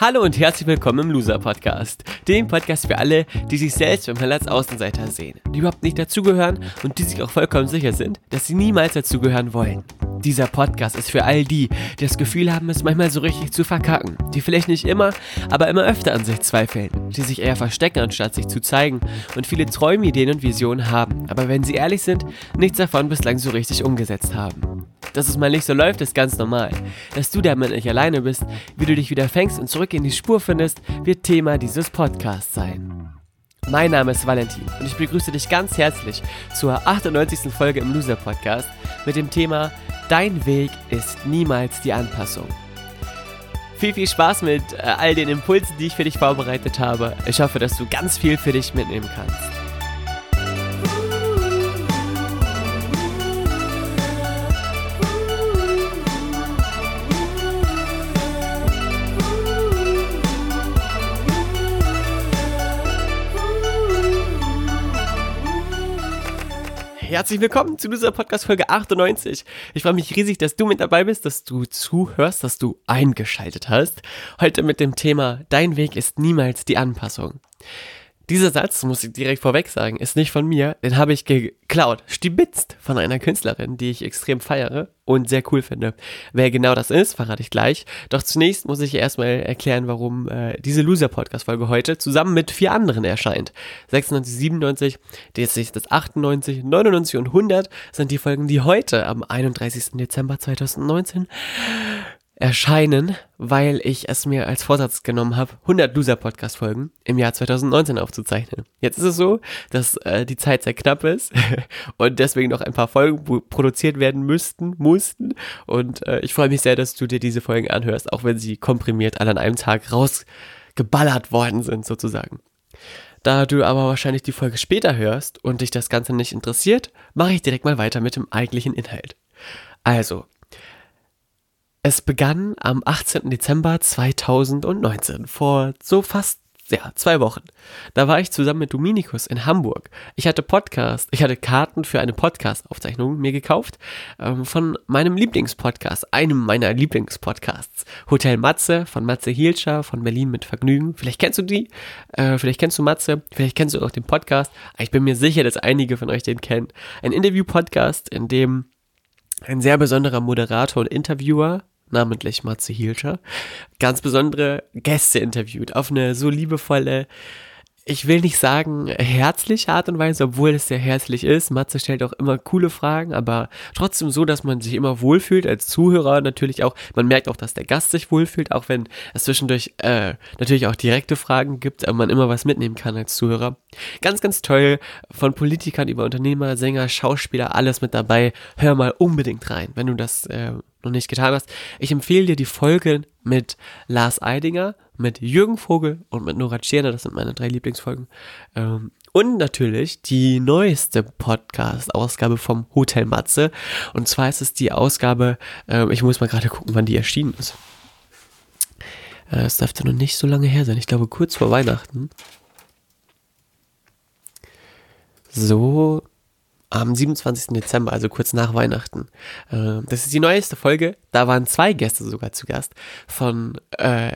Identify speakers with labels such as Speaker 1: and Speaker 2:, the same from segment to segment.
Speaker 1: Hallo und herzlich willkommen im Loser Podcast, dem Podcast für alle, die sich selbst manchmal als Außenseiter sehen, die überhaupt nicht dazugehören und die sich auch vollkommen sicher sind, dass sie niemals dazugehören wollen. Dieser Podcast ist für all die, die das Gefühl haben, es manchmal so richtig zu verkacken, die vielleicht nicht immer, aber immer öfter an sich zweifeln, die sich eher verstecken, anstatt sich zu zeigen und viele Träume, Ideen und Visionen haben, aber wenn sie ehrlich sind, nichts davon bislang so richtig umgesetzt haben. Dass es mal nicht so läuft, ist ganz normal. Dass du damit nicht alleine bist, wie du dich wieder fängst und zurück in die Spur findest, wird Thema dieses Podcasts sein. Mein Name ist Valentin und ich begrüße dich ganz herzlich zur 98. Folge im Loser Podcast mit dem Thema Dein Weg ist niemals die Anpassung. Viel, viel Spaß mit äh, all den Impulsen, die ich für dich vorbereitet habe. Ich hoffe, dass du ganz viel für dich mitnehmen kannst. Herzlich willkommen zu dieser Podcast-Folge 98. Ich freue mich riesig, dass du mit dabei bist, dass du zuhörst, dass du eingeschaltet hast. Heute mit dem Thema Dein Weg ist niemals die Anpassung. Dieser Satz, muss ich direkt vorweg sagen, ist nicht von mir, den habe ich geklaut, stibitzt von einer Künstlerin, die ich extrem feiere und sehr cool finde. Wer genau das ist, verrate ich gleich. Doch zunächst muss ich erstmal erklären, warum äh, diese Loser-Podcast-Folge heute zusammen mit vier anderen erscheint. 96, 97, jetzt das 98, 99 und 100 sind die Folgen, die heute am 31. Dezember 2019 erscheinen, weil ich es mir als Vorsatz genommen habe, 100 Loser-Podcast-Folgen im Jahr 2019 aufzuzeichnen. Jetzt ist es so, dass äh, die Zeit sehr knapp ist und deswegen noch ein paar Folgen produziert werden müssten, mussten. Und äh, ich freue mich sehr, dass du dir diese Folgen anhörst, auch wenn sie komprimiert alle an einem Tag rausgeballert worden sind, sozusagen. Da du aber wahrscheinlich die Folge später hörst und dich das Ganze nicht interessiert, mache ich direkt mal weiter mit dem eigentlichen Inhalt. Also, es begann am 18. Dezember 2019, vor so fast ja, zwei Wochen. Da war ich zusammen mit Dominikus in Hamburg. Ich hatte Podcast, ich hatte Karten für eine Podcast-Aufzeichnung mir gekauft ähm, von meinem Lieblingspodcast, einem meiner Lieblingspodcasts. Hotel Matze von Matze Hielscher von Berlin mit Vergnügen. Vielleicht kennst du die, äh, vielleicht kennst du Matze, vielleicht kennst du auch den Podcast. Ich bin mir sicher, dass einige von euch den kennen. Ein Interview-Podcast, in dem ein sehr besonderer Moderator und Interviewer, namentlich Matze Hielscher, ganz besondere Gäste interviewt auf eine so liebevolle, ich will nicht sagen herzliche Art und Weise, obwohl es sehr herzlich ist. Matze stellt auch immer coole Fragen, aber trotzdem so, dass man sich immer wohlfühlt als Zuhörer natürlich auch. Man merkt auch, dass der Gast sich wohlfühlt, auch wenn es zwischendurch äh, natürlich auch direkte Fragen gibt, aber man immer was mitnehmen kann als Zuhörer. Ganz, ganz toll. Von Politikern über Unternehmer, Sänger, Schauspieler, alles mit dabei. Hör mal unbedingt rein, wenn du das äh, noch nicht getan hast. Ich empfehle dir die Folge mit Lars Eidinger, mit Jürgen Vogel und mit Nora Tschirner. Das sind meine drei Lieblingsfolgen. Ähm, und natürlich die neueste Podcast-Ausgabe vom Hotel Matze. Und zwar ist es die Ausgabe, äh, ich muss mal gerade gucken, wann die erschienen ist. Äh, es dürfte noch nicht so lange her sein. Ich glaube kurz vor Weihnachten. So, am 27. Dezember, also kurz nach Weihnachten. Äh, das ist die neueste Folge. Da waren zwei Gäste sogar zu Gast von äh,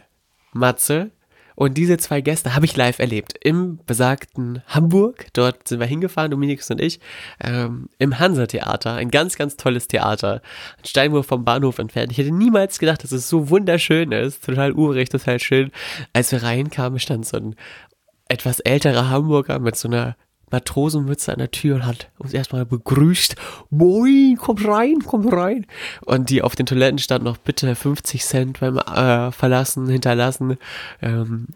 Speaker 1: Matze. Und diese zwei Gäste habe ich live erlebt. Im besagten Hamburg. Dort sind wir hingefahren, Dominikus und ich. Ähm, Im Hansa-Theater. Ein ganz, ganz tolles Theater. Ein Steinwurf vom Bahnhof entfernt. Ich hätte niemals gedacht, dass es so wunderschön ist. Total urig, total schön. Als wir reinkamen, stand so ein etwas älterer Hamburger mit so einer Matrosenmütze an der Tür und hat uns erstmal begrüßt. Moin, komm rein, komm rein. Und die auf den Toiletten stand noch bitte 50 Cent beim äh, Verlassen, hinterlassen. Ähm,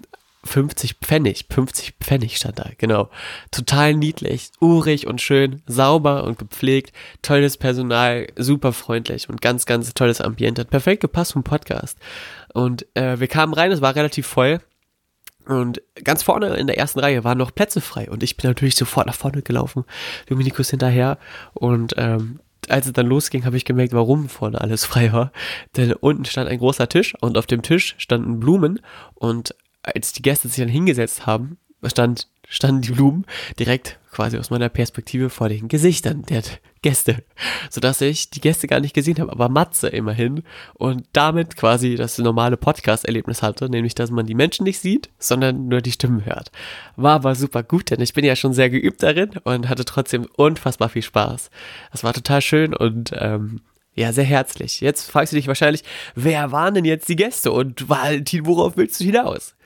Speaker 1: 50 Pfennig, 50 Pfennig stand da, genau. Total niedlich, urig und schön, sauber und gepflegt, tolles Personal, super freundlich und ganz, ganz tolles Ambiente. Hat perfekt gepasst vom Podcast. Und äh, wir kamen rein, es war relativ voll. Und ganz vorne in der ersten Reihe waren noch Plätze frei. Und ich bin natürlich sofort nach vorne gelaufen, Dominikus hinterher. Und ähm, als es dann losging, habe ich gemerkt, warum vorne alles frei war. Denn unten stand ein großer Tisch und auf dem Tisch standen Blumen. Und als die Gäste sich dann hingesetzt haben, stand, standen die Blumen direkt quasi aus meiner Perspektive vor den Gesichtern der Gäste, sodass ich die Gäste gar nicht gesehen habe, aber Matze immerhin und damit quasi das normale Podcast-Erlebnis hatte, nämlich dass man die Menschen nicht sieht, sondern nur die Stimmen hört. War aber super gut, denn ich bin ja schon sehr geübt darin und hatte trotzdem unfassbar viel Spaß. Das war total schön und ähm, ja, sehr herzlich. Jetzt fragst du dich wahrscheinlich, wer waren denn jetzt die Gäste und Valentin, worauf willst du hinaus?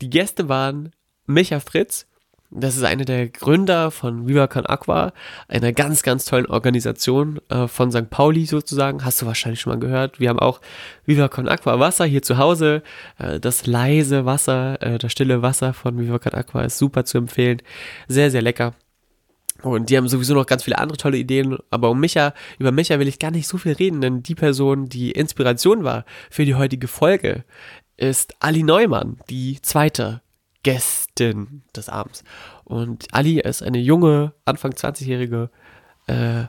Speaker 1: Die Gäste waren Micha Fritz, das ist einer der Gründer von Viva Con Aqua, einer ganz, ganz tollen Organisation äh, von St. Pauli sozusagen. Hast du wahrscheinlich schon mal gehört. Wir haben auch Viva Con Aqua Wasser hier zu Hause. Äh, das leise Wasser, äh, das stille Wasser von Viva Con Aqua ist super zu empfehlen. Sehr, sehr lecker. Und die haben sowieso noch ganz viele andere tolle Ideen. Aber um Micha, über Micha will ich gar nicht so viel reden, denn die Person, die Inspiration war für die heutige Folge, ist Ali Neumann, die zweite Gästin des Abends. Und Ali ist eine junge, Anfang 20-jährige, äh,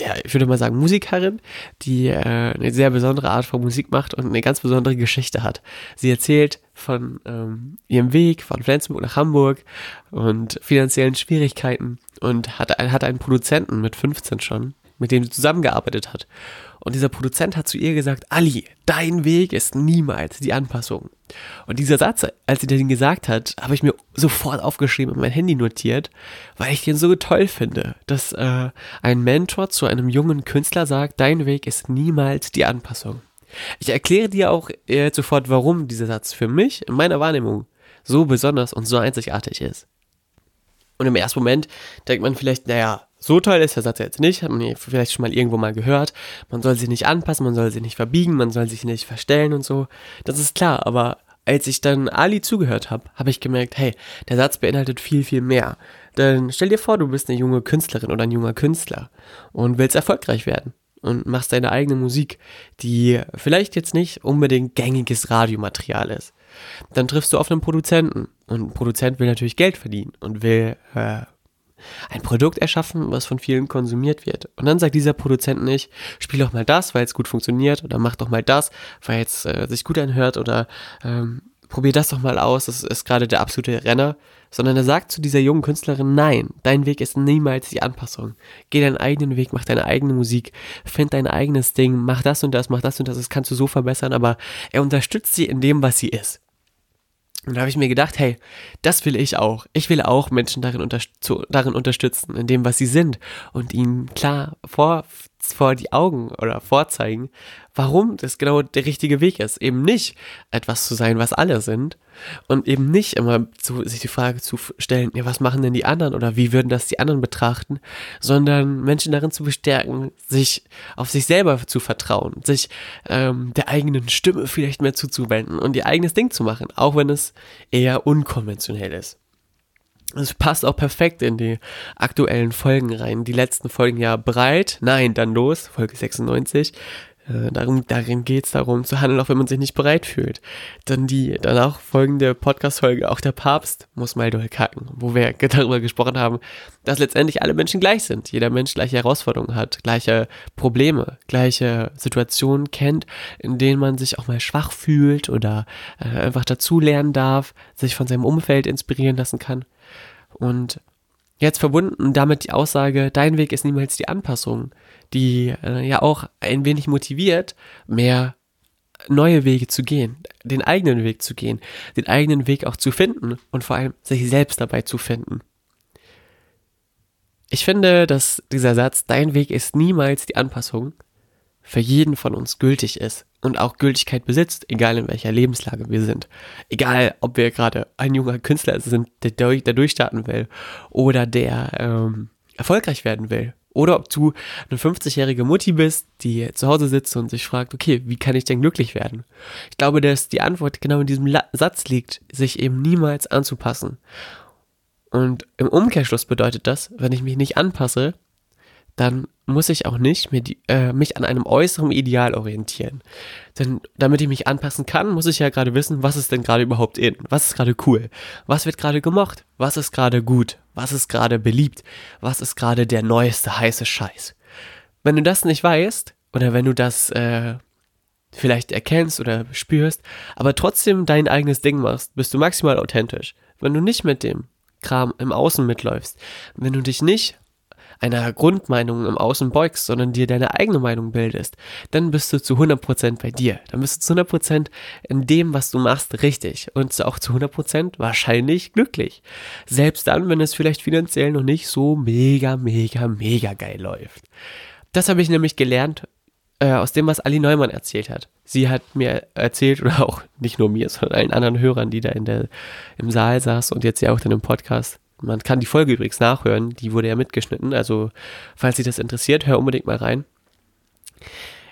Speaker 1: ja, ich würde mal sagen, Musikerin, die äh, eine sehr besondere Art von Musik macht und eine ganz besondere Geschichte hat. Sie erzählt von ähm, ihrem Weg von Flensburg nach Hamburg und finanziellen Schwierigkeiten und hat, hat einen Produzenten mit 15 schon, mit dem sie zusammengearbeitet hat. Und dieser Produzent hat zu ihr gesagt, Ali, dein Weg ist niemals die Anpassung. Und dieser Satz, als sie den gesagt hat, habe ich mir sofort aufgeschrieben und mein Handy notiert, weil ich den so toll finde, dass äh, ein Mentor zu einem jungen Künstler sagt, dein Weg ist niemals die Anpassung. Ich erkläre dir auch äh, sofort, warum dieser Satz für mich in meiner Wahrnehmung so besonders und so einzigartig ist. Und im ersten Moment denkt man vielleicht, naja, so toll ist der Satz jetzt nicht, hat man vielleicht schon mal irgendwo mal gehört. Man soll sich nicht anpassen, man soll sich nicht verbiegen, man soll sich nicht verstellen und so. Das ist klar, aber als ich dann Ali zugehört habe, habe ich gemerkt, hey, der Satz beinhaltet viel, viel mehr. Denn stell dir vor, du bist eine junge Künstlerin oder ein junger Künstler und willst erfolgreich werden und machst deine eigene Musik, die vielleicht jetzt nicht unbedingt gängiges Radiomaterial ist. Dann triffst du auf einen Produzenten und ein Produzent will natürlich Geld verdienen und will äh, ein Produkt erschaffen, was von vielen konsumiert wird. Und dann sagt dieser Produzent nicht, spiel doch mal das, weil es gut funktioniert, oder mach doch mal das, weil es äh, sich gut anhört, oder ähm, probier das doch mal aus, das ist gerade der absolute Renner, sondern er sagt zu dieser jungen Künstlerin, nein, dein Weg ist niemals die Anpassung. Geh deinen eigenen Weg, mach deine eigene Musik, find dein eigenes Ding, mach das und das, mach das und das, das kannst du so verbessern, aber er unterstützt sie in dem, was sie ist. Und da habe ich mir gedacht, hey, das will ich auch. Ich will auch Menschen darin, unter darin unterstützen, in dem, was sie sind und ihnen klar vor, vor die Augen oder vorzeigen, warum das genau der richtige Weg ist. Eben nicht etwas zu sein, was alle sind, und eben nicht immer so, sich die Frage zu stellen, ja, was machen denn die anderen oder wie würden das die anderen betrachten, sondern Menschen darin zu bestärken, sich auf sich selber zu vertrauen, sich ähm, der eigenen Stimme vielleicht mehr zuzuwenden und ihr eigenes Ding zu machen, auch wenn es eher unkonventionell ist. Es passt auch perfekt in die aktuellen Folgen rein. Die letzten Folgen ja breit. Nein, dann los, Folge 96. Äh, darum, darin geht es darum zu handeln, auch wenn man sich nicht bereit fühlt. Dann die danach folgende Podcast-Folge, auch der Papst muss mal durchkacken, wo wir darüber gesprochen haben, dass letztendlich alle Menschen gleich sind. Jeder Mensch gleiche Herausforderungen hat, gleiche Probleme, gleiche Situationen kennt, in denen man sich auch mal schwach fühlt oder äh, einfach dazulernen darf, sich von seinem Umfeld inspirieren lassen kann. Und Jetzt verbunden damit die Aussage, dein Weg ist niemals die Anpassung, die äh, ja auch ein wenig motiviert, mehr neue Wege zu gehen, den eigenen Weg zu gehen, den eigenen Weg auch zu finden und vor allem sich selbst dabei zu finden. Ich finde, dass dieser Satz, dein Weg ist niemals die Anpassung, für jeden von uns gültig ist und auch Gültigkeit besitzt, egal in welcher Lebenslage wir sind. Egal, ob wir gerade ein junger Künstler sind, der, durch, der durchstarten will oder der ähm, erfolgreich werden will. Oder ob du eine 50-jährige Mutti bist, die zu Hause sitzt und sich fragt, okay, wie kann ich denn glücklich werden? Ich glaube, dass die Antwort genau in diesem Satz liegt, sich eben niemals anzupassen. Und im Umkehrschluss bedeutet das, wenn ich mich nicht anpasse, dann muss ich auch nicht die, äh, mich an einem äußeren Ideal orientieren. Denn damit ich mich anpassen kann, muss ich ja gerade wissen, was ist denn gerade überhaupt in, was ist gerade cool, was wird gerade gemocht, was ist gerade gut, was ist gerade beliebt, was ist gerade der neueste heiße Scheiß. Wenn du das nicht weißt, oder wenn du das äh, vielleicht erkennst oder spürst, aber trotzdem dein eigenes Ding machst, bist du maximal authentisch. Wenn du nicht mit dem Kram im Außen mitläufst, wenn du dich nicht einer Grundmeinung im Außen beugst, sondern dir deine eigene Meinung bildest, dann bist du zu 100% bei dir. Dann bist du zu 100% in dem, was du machst, richtig und auch zu 100% wahrscheinlich glücklich. Selbst dann, wenn es vielleicht finanziell noch nicht so mega, mega, mega geil läuft. Das habe ich nämlich gelernt äh, aus dem, was Ali Neumann erzählt hat. Sie hat mir erzählt, oder auch nicht nur mir, sondern allen anderen Hörern, die da in der, im Saal saß und jetzt ja auch dann im Podcast, man kann die Folge übrigens nachhören, die wurde ja mitgeschnitten, also falls Sie das interessiert, hör unbedingt mal rein.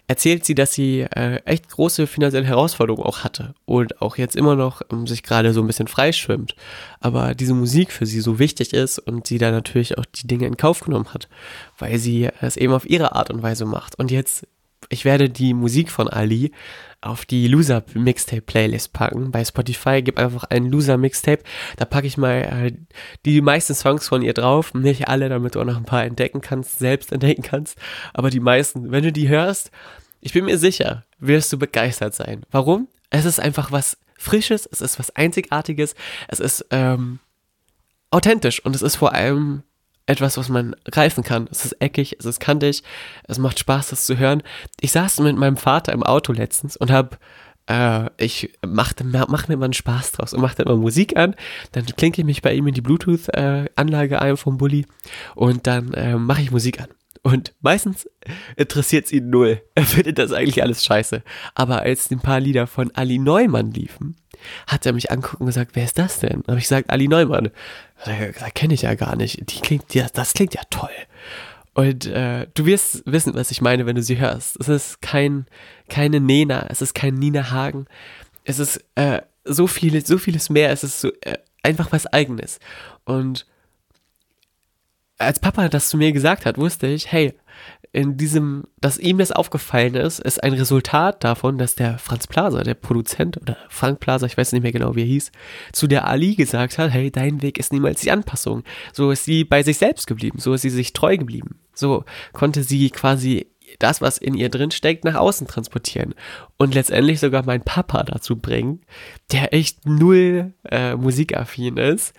Speaker 1: Erzählt sie, dass sie äh, echt große finanzielle Herausforderungen auch hatte und auch jetzt immer noch um, sich gerade so ein bisschen freischwimmt. Aber diese Musik für sie so wichtig ist und sie da natürlich auch die Dinge in Kauf genommen hat, weil sie es eben auf ihre Art und Weise macht. Und jetzt ich werde die Musik von Ali auf die Loser Mixtape Playlist packen. Bei Spotify gib einfach ein Loser Mixtape. Da packe ich mal äh, die meisten Songs von ihr drauf. Nicht alle, damit du auch noch ein paar entdecken kannst, selbst entdecken kannst. Aber die meisten. Wenn du die hörst, ich bin mir sicher, wirst du begeistert sein. Warum? Es ist einfach was Frisches, es ist was Einzigartiges, es ist ähm, authentisch und es ist vor allem etwas, was man greifen kann. Es ist eckig, es ist kantig, es macht Spaß, das zu hören. Ich saß mit meinem Vater im Auto letztens und habe äh, ich machte, mach mir mal einen Spaß draus und machte immer Musik an, dann klinke ich mich bei ihm in die Bluetooth-Anlage äh, ein vom Bulli und dann äh, mache ich Musik an. Und meistens interessiert es ihn null. Er findet das eigentlich alles scheiße. Aber als ein paar Lieder von Ali Neumann liefen, hat er mich anguckt und gesagt, wer ist das denn? Habe ich gesagt, Ali Neumann. Da kenne ich ja gar nicht. Die klingt, ja, das klingt ja toll. Und äh, du wirst wissen, was ich meine, wenn du sie hörst. Es ist kein, keine Nena, es ist kein Nina Hagen. Es ist äh, so vieles, so vieles mehr. Es ist so äh, einfach was Eigenes. Und als Papa das zu mir gesagt hat, wusste ich, hey, in diesem, dass ihm das aufgefallen ist, ist ein Resultat davon, dass der Franz Plaza, der Produzent oder Frank Plaza, ich weiß nicht mehr genau, wie er hieß, zu der Ali gesagt hat, hey, dein Weg ist niemals die Anpassung. So ist sie bei sich selbst geblieben, so ist sie sich treu geblieben. So konnte sie quasi das, was in ihr drin steckt, nach außen transportieren. Und letztendlich sogar meinen Papa dazu bringen, der echt null äh, musikaffin ist,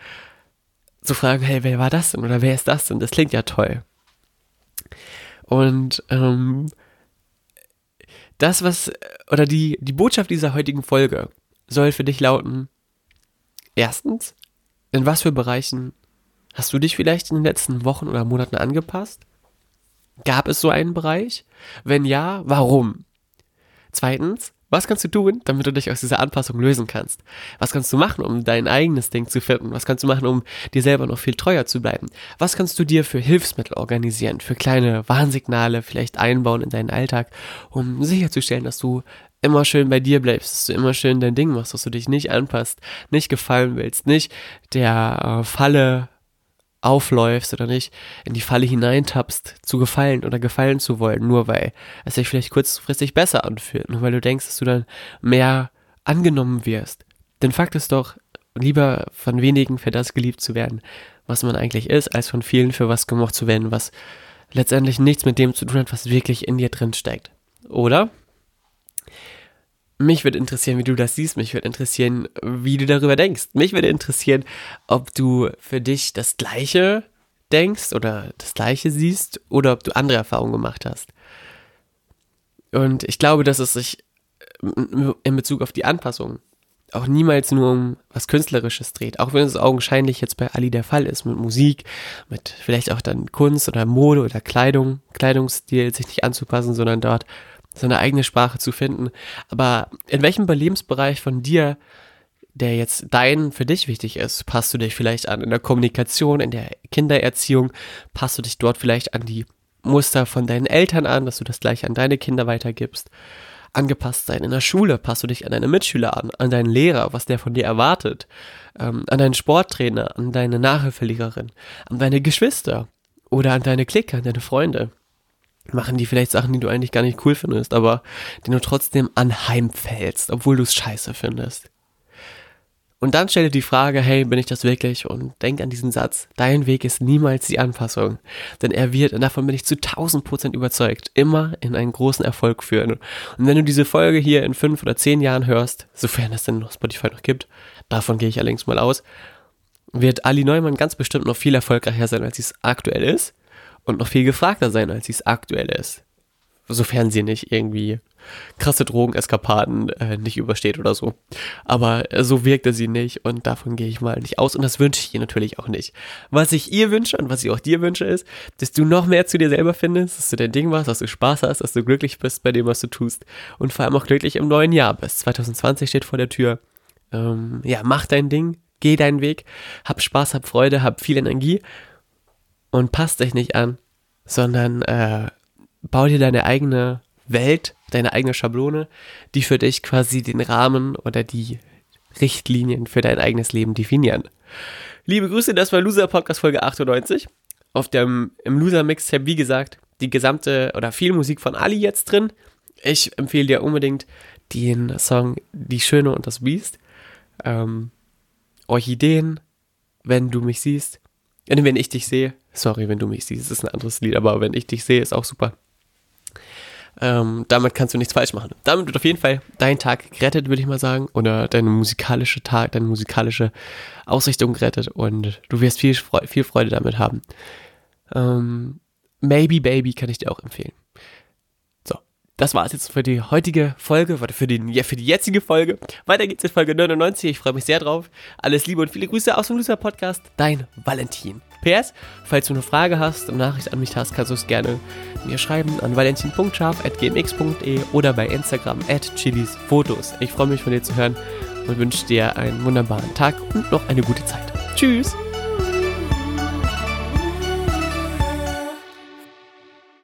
Speaker 1: zu fragen, hey, wer war das denn oder wer ist das denn? Das klingt ja toll. Und ähm, das, was, oder die, die Botschaft dieser heutigen Folge soll für dich lauten, erstens, in was für Bereichen hast du dich vielleicht in den letzten Wochen oder Monaten angepasst? Gab es so einen Bereich? Wenn ja, warum? Zweitens, was kannst du tun, damit du dich aus dieser Anpassung lösen kannst? Was kannst du machen, um dein eigenes Ding zu finden? Was kannst du machen, um dir selber noch viel treuer zu bleiben? Was kannst du dir für Hilfsmittel organisieren, für kleine Warnsignale vielleicht einbauen in deinen Alltag, um sicherzustellen, dass du immer schön bei dir bleibst, dass du immer schön dein Ding machst, dass du dich nicht anpasst, nicht gefallen willst, nicht der äh, Falle aufläufst oder nicht in die Falle hineintappst, zu gefallen oder gefallen zu wollen, nur weil es sich vielleicht kurzfristig besser anfühlt, nur weil du denkst, dass du dann mehr angenommen wirst. Denn Fakt ist doch, lieber von wenigen für das geliebt zu werden, was man eigentlich ist, als von vielen für was gemocht zu werden, was letztendlich nichts mit dem zu tun hat, was wirklich in dir drin steckt. Oder? Mich würde interessieren, wie du das siehst. Mich würde interessieren, wie du darüber denkst. Mich würde interessieren, ob du für dich das Gleiche denkst oder das Gleiche siehst oder ob du andere Erfahrungen gemacht hast. Und ich glaube, dass es sich in Bezug auf die Anpassung auch niemals nur um was Künstlerisches dreht. Auch wenn es augenscheinlich jetzt bei Ali der Fall ist, mit Musik, mit vielleicht auch dann Kunst oder Mode oder Kleidung, Kleidungsstil sich nicht anzupassen, sondern dort seine eigene Sprache zu finden. Aber in welchem Lebensbereich von dir, der jetzt dein für dich wichtig ist, passt du dich vielleicht an? In der Kommunikation, in der Kindererziehung, passt du dich dort vielleicht an die Muster von deinen Eltern an, dass du das gleich an deine Kinder weitergibst? Angepasst sein in der Schule, passt du dich an deine Mitschüler an, an deinen Lehrer, was der von dir erwartet, ähm, an deinen Sporttrainer, an deine Nachhilfelehrerin, an deine Geschwister oder an deine Clique, an deine Freunde machen die vielleicht Sachen, die du eigentlich gar nicht cool findest, aber die du trotzdem anheimfällst, obwohl du es scheiße findest. Und dann stell dir die Frage, hey, bin ich das wirklich? Und denk an diesen Satz, dein Weg ist niemals die Anpassung. Denn er wird, und davon bin ich zu 1000 Prozent überzeugt, immer in einen großen Erfolg führen. Und wenn du diese Folge hier in fünf oder zehn Jahren hörst, sofern es denn noch Spotify noch gibt, davon gehe ich allerdings mal aus, wird Ali Neumann ganz bestimmt noch viel erfolgreicher sein, als sie es aktuell ist und noch viel gefragter sein, als sie es aktuell ist. Sofern sie nicht irgendwie krasse Drogeneskapaden äh, nicht übersteht oder so. Aber äh, so wirkte sie nicht und davon gehe ich mal nicht aus und das wünsche ich ihr natürlich auch nicht. Was ich ihr wünsche und was ich auch dir wünsche ist, dass du noch mehr zu dir selber findest, dass du dein Ding machst, dass du Spaß hast, dass du glücklich bist bei dem, was du tust und vor allem auch glücklich im neuen Jahr bist. 2020 steht vor der Tür. Ähm, ja, mach dein Ding, geh deinen Weg, hab Spaß, hab Freude, hab viel Energie und passt dich nicht an, sondern äh, bau dir deine eigene Welt, deine eigene Schablone, die für dich quasi den Rahmen oder die Richtlinien für dein eigenes Leben definieren. Liebe Grüße, das war Loser Podcast Folge 98. Auf dem im Loser Mixtape, wie gesagt, die gesamte oder viel Musik von Ali jetzt drin. Ich empfehle dir unbedingt den Song Die Schöne und das Biest. Ähm, Orchideen, wenn du mich siehst. Wenn ich dich sehe. Sorry, wenn du mich siehst, ist ein anderes Lied, aber wenn ich dich sehe, ist auch super. Ähm, damit kannst du nichts falsch machen. Damit wird auf jeden Fall dein Tag gerettet, würde ich mal sagen. Oder deine musikalische Tag, deine musikalische Ausrichtung gerettet. Und du wirst viel, Freude, viel Freude damit haben. Ähm, Maybe Baby kann ich dir auch empfehlen. Das war es jetzt für die heutige Folge, für die, ja, für die jetzige Folge. Weiter geht's in Folge 99. Ich freue mich sehr drauf. Alles Liebe und viele Grüße aus dem Loser Podcast. Dein Valentin. PS, falls du eine Frage hast und Nachricht an mich hast, kannst du es gerne mir schreiben an valentin.scharf.gmx.de oder bei Instagram at chilisfotos. Ich freue mich von dir zu hören und wünsche dir einen wunderbaren Tag und noch eine gute Zeit. Tschüss!